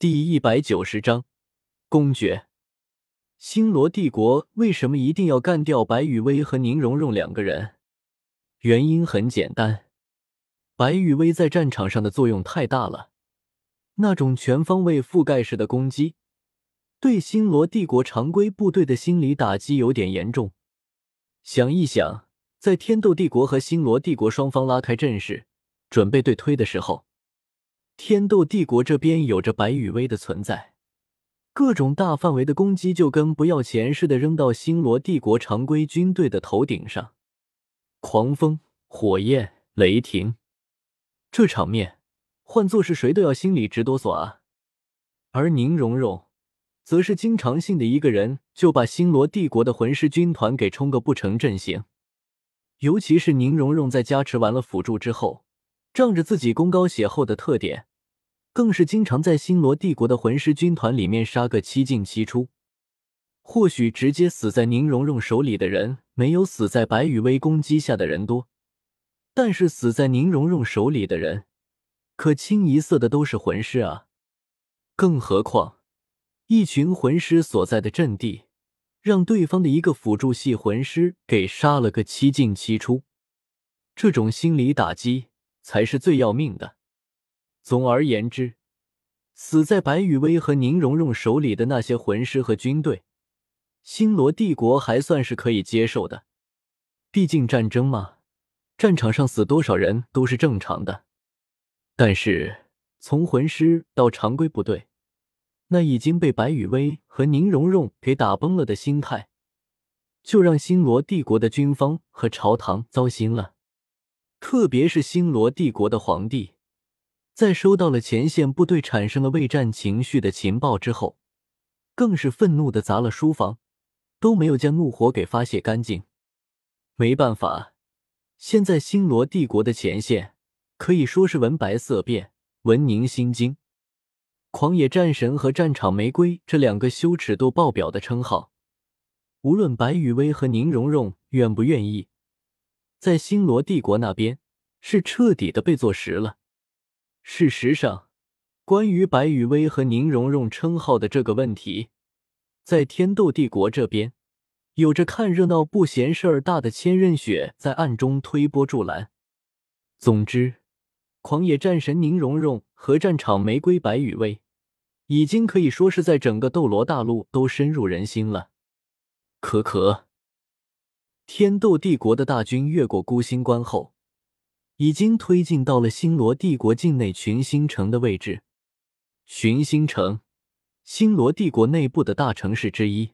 第一百九十章公爵。星罗帝国为什么一定要干掉白羽薇和宁荣荣两个人？原因很简单，白羽薇在战场上的作用太大了，那种全方位覆盖式的攻击，对星罗帝国常规部队的心理打击有点严重。想一想，在天斗帝国和星罗帝国双方拉开阵势，准备对推的时候，天斗帝国这边有着白羽薇的存在。各种大范围的攻击就跟不要钱似的扔到星罗帝国常规军队的头顶上，狂风、火焰、雷霆，这场面换做是谁都要心里直哆嗦啊！而宁荣荣则是经常性的一个人就把星罗帝国的魂师军团给冲个不成阵型，尤其是宁荣荣在加持完了辅助之后，仗着自己功高血厚的特点。更是经常在星罗帝国的魂师军团里面杀个七进七出。或许直接死在宁荣荣手里的人没有死在白羽薇攻击下的人多，但是死在宁荣荣手里的人，可清一色的都是魂师啊！更何况，一群魂师所在的阵地，让对方的一个辅助系魂师给杀了个七进七出，这种心理打击才是最要命的。总而言之，死在白羽薇和宁荣荣手里的那些魂师和军队，星罗帝国还算是可以接受的。毕竟战争嘛，战场上死多少人都是正常的。但是从魂师到常规部队，那已经被白羽薇和宁荣荣给打崩了的心态，就让星罗帝国的军方和朝堂糟心了。特别是星罗帝国的皇帝。在收到了前线部队产生了畏战情绪的情报之后，更是愤怒的砸了书房，都没有将怒火给发泄干净。没办法，现在星罗帝国的前线可以说是闻白色变，闻宁心惊。狂野战神和战场玫瑰这两个羞耻度爆表的称号，无论白羽薇和宁荣荣愿不愿意，在星罗帝国那边是彻底的被坐实了。事实上，关于白羽薇和宁荣荣称号的这个问题，在天斗帝国这边，有着看热闹不嫌事儿大的千仞雪在暗中推波助澜。总之，狂野战神宁荣荣和战场玫瑰白羽薇，已经可以说是在整个斗罗大陆都深入人心了。可可，天斗帝国的大军越过孤星关后。已经推进到了星罗帝国境内群星城的位置。群星城，星罗帝国内部的大城市之一，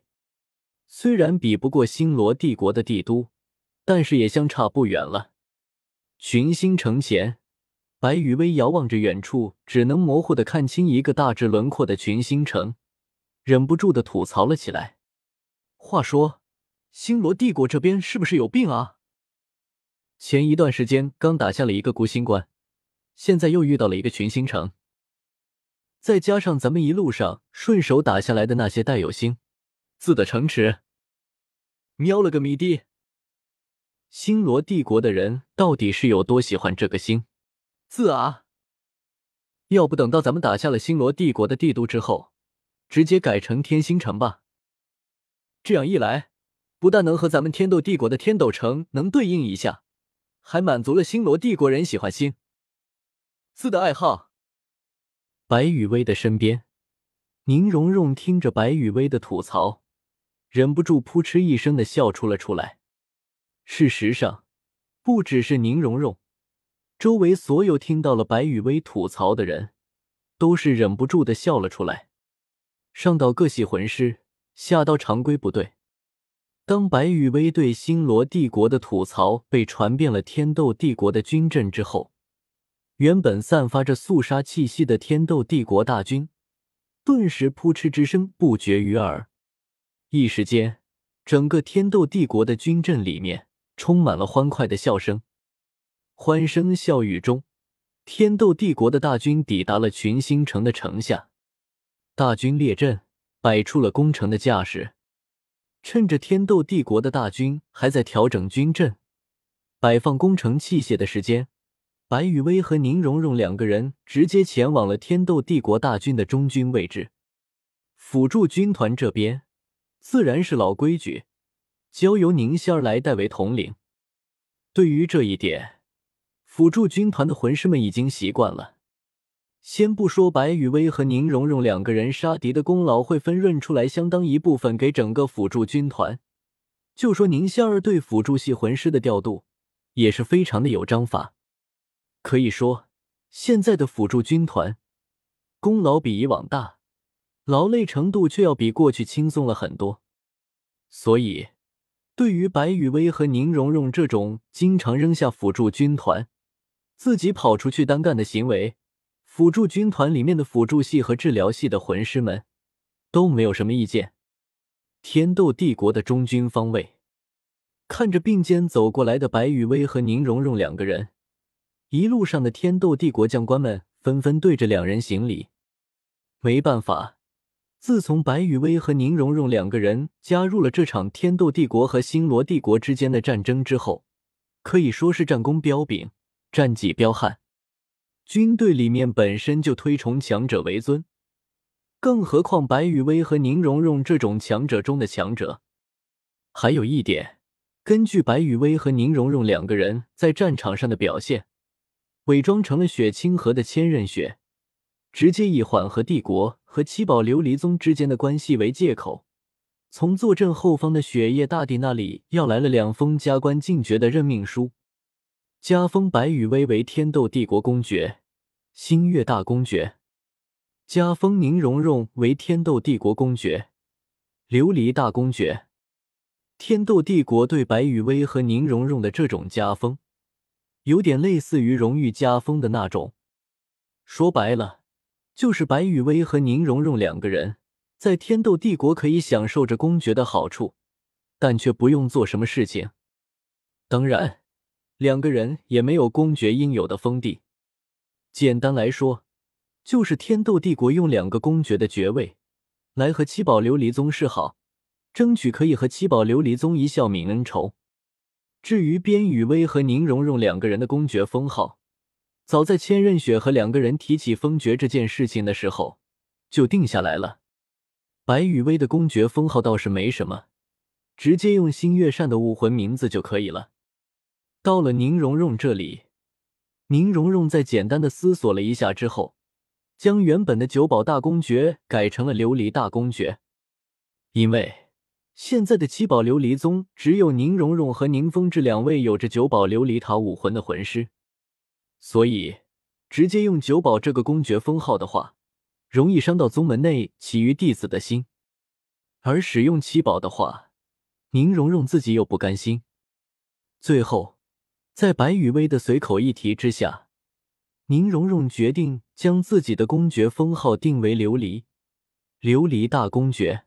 虽然比不过星罗帝国的帝都，但是也相差不远了。群星城前，白羽薇遥望着远处只能模糊的看清一个大致轮廓的群星城，忍不住的吐槽了起来：“话说，星罗帝国这边是不是有病啊？”前一段时间刚打下了一个孤星关，现在又遇到了一个群星城，再加上咱们一路上顺手打下来的那些带有星字的城池，喵了个咪的！星罗帝国的人到底是有多喜欢这个星字啊？要不等到咱们打下了星罗帝国的帝都之后，直接改成天星城吧？这样一来，不但能和咱们天斗帝国的天斗城能对应一下。还满足了星罗帝国人喜欢星字的爱好。白雨薇的身边，宁荣荣听着白雨薇的吐槽，忍不住扑哧一声的笑出了出来。事实上，不只是宁荣荣，周围所有听到了白雨薇吐槽的人，都是忍不住的笑了出来。上到各系魂师，下到常规部队。当白羽薇对星罗帝国的吐槽被传遍了天斗帝国的军阵之后，原本散发着肃杀气息的天斗帝国大军，顿时扑哧之声不绝于耳。一时间，整个天斗帝国的军阵里面充满了欢快的笑声。欢声笑语中，天斗帝国的大军抵达了群星城的城下，大军列阵，摆出了攻城的架势。趁着天斗帝国的大军还在调整军阵、摆放攻城器械的时间，白雨薇和宁荣荣两个人直接前往了天斗帝国大军的中军位置。辅助军团这边自然是老规矩，交由宁仙儿来代为统领。对于这一点，辅助军团的魂师们已经习惯了。先不说白雨薇和宁荣荣两个人杀敌的功劳会分润出来相当一部分给整个辅助军团，就说宁仙儿对辅助系魂师的调度也是非常的有章法。可以说，现在的辅助军团功劳比以往大，劳累程度却要比过去轻松了很多。所以，对于白雨薇和宁荣荣这种经常扔下辅助军团，自己跑出去单干的行为，辅助军团里面的辅助系和治疗系的魂师们都没有什么意见。天斗帝国的中军方位，看着并肩走过来的白雨薇和宁荣荣两个人。一路上的天斗帝国将官们纷纷对着两人行礼。没办法，自从白雨薇和宁荣荣两个人加入了这场天斗帝国和星罗帝国之间的战争之后，可以说是战功彪炳，战绩彪悍。军队里面本身就推崇强者为尊，更何况白雨薇和宁荣荣这种强者中的强者。还有一点，根据白雨薇和宁荣荣两个人在战场上的表现。伪装成了雪清河的千仞雪，直接以缓和帝国和七宝琉璃宗之间的关系为借口，从坐镇后方的雪夜大帝那里要来了两封加官进爵的任命书，加封白羽薇为天斗帝国公爵、星月大公爵，加封宁荣荣为天斗帝国公爵、琉璃大公爵。天斗帝国对白羽薇和宁荣荣的这种加封。有点类似于荣誉加封的那种，说白了，就是白雨薇和宁荣荣两个人在天斗帝国可以享受着公爵的好处，但却不用做什么事情。当然，两个人也没有公爵应有的封地。简单来说，就是天斗帝国用两个公爵的爵位来和七宝琉璃宗示好，争取可以和七宝琉璃宗一笑泯恩仇。至于边雨薇和宁荣荣两个人的公爵封号，早在千仞雪和两个人提起封爵这件事情的时候就定下来了。白雨薇的公爵封号倒是没什么，直接用星月扇的武魂名字就可以了。到了宁荣荣这里，宁荣荣在简单的思索了一下之后，将原本的九宝大公爵改成了琉璃大公爵，因为。现在的七宝琉璃宗只有宁荣荣和宁风致两位有着九宝琉璃塔武魂的魂师，所以直接用九宝这个公爵封号的话，容易伤到宗门内其余弟子的心；而使用七宝的话，宁荣荣自己又不甘心。最后，在白雨薇的随口一提之下，宁荣荣决定将自己的公爵封号定为琉璃琉璃大公爵。